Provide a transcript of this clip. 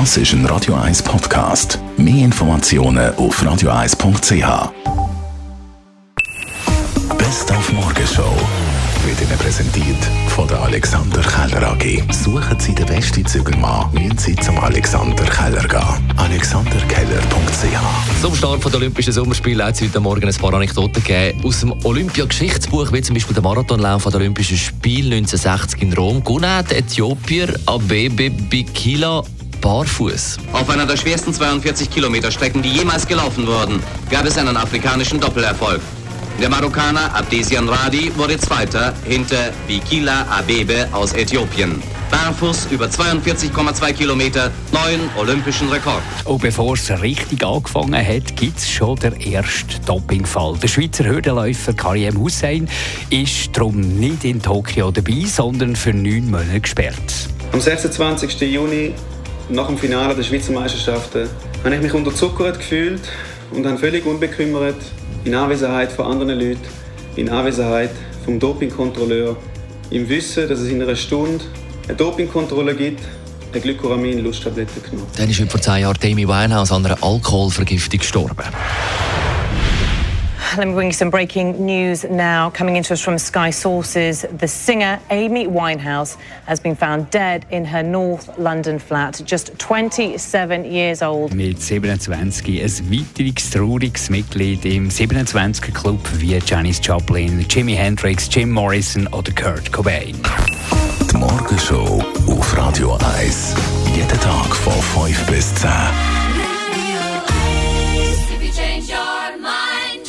Das ist ein Radio 1 Podcast. Mehr Informationen auf radio1.ch. Best auf Morgenshow wird Ihnen präsentiert von der Alexander Keller AG. Suchen Sie den besten Zügelmann, müssen Sie zum Alexander Keller gehen. AlexanderKeller.ch Zum Start der Olympischen Sommerspiele hat es heute Morgen ein paar Anekdoten gegeben. Aus dem Olympia-Geschichtsbuch, wie zum Beispiel der Marathonlauf der Olympischen Spiele 1960 in Rom, gewonnen Äthiopier Abebe Bikila barfuß. Auf einer der schwersten 42 Kilometer Strecken, die jemals gelaufen wurden, gab es einen afrikanischen Doppelerfolg. Der Marokkaner Abdesian Radi wurde Zweiter hinter Bikila Abebe aus Äthiopien. Barfuß über 42,2 Kilometer, neuen olympischen Rekord. Und bevor es richtig angefangen hat, gibt es schon den ersten Dopingfall. Der Schweizer Hürdenläufer Karim Hussein ist darum nicht in Tokio dabei, sondern für neun Monate gesperrt. Am 26. Juni, nach dem Finale der Schweizer Meisterschaften, habe ich mich unterzuckert gefühlt und habe völlig unbekümmert in Anwesenheit von anderen Leuten, in Anwesenheit vom Dopingkontrolleur, im Wissen, dass es in einer Stunde eine Dopingkontrolle gibt, eine Glykoramin-Lusttablette genommen. Dann ist vor zehn Jahren Amy Winehouse an einer Alkoholvergiftung gestorben. Let me bring you some breaking news now. Coming into us from Sky Sources, the singer Amy Winehouse has been found dead in her North London flat, just 27 years old. Mit 27 ein weiteres trauriges Mitglied im 27er-Club wie Janis Joplin, Jimi Hendrix, Jim Morrison oder Kurt Cobain. Die Morgenshow auf Radio 1. Jeden Tag von 5 bis 10.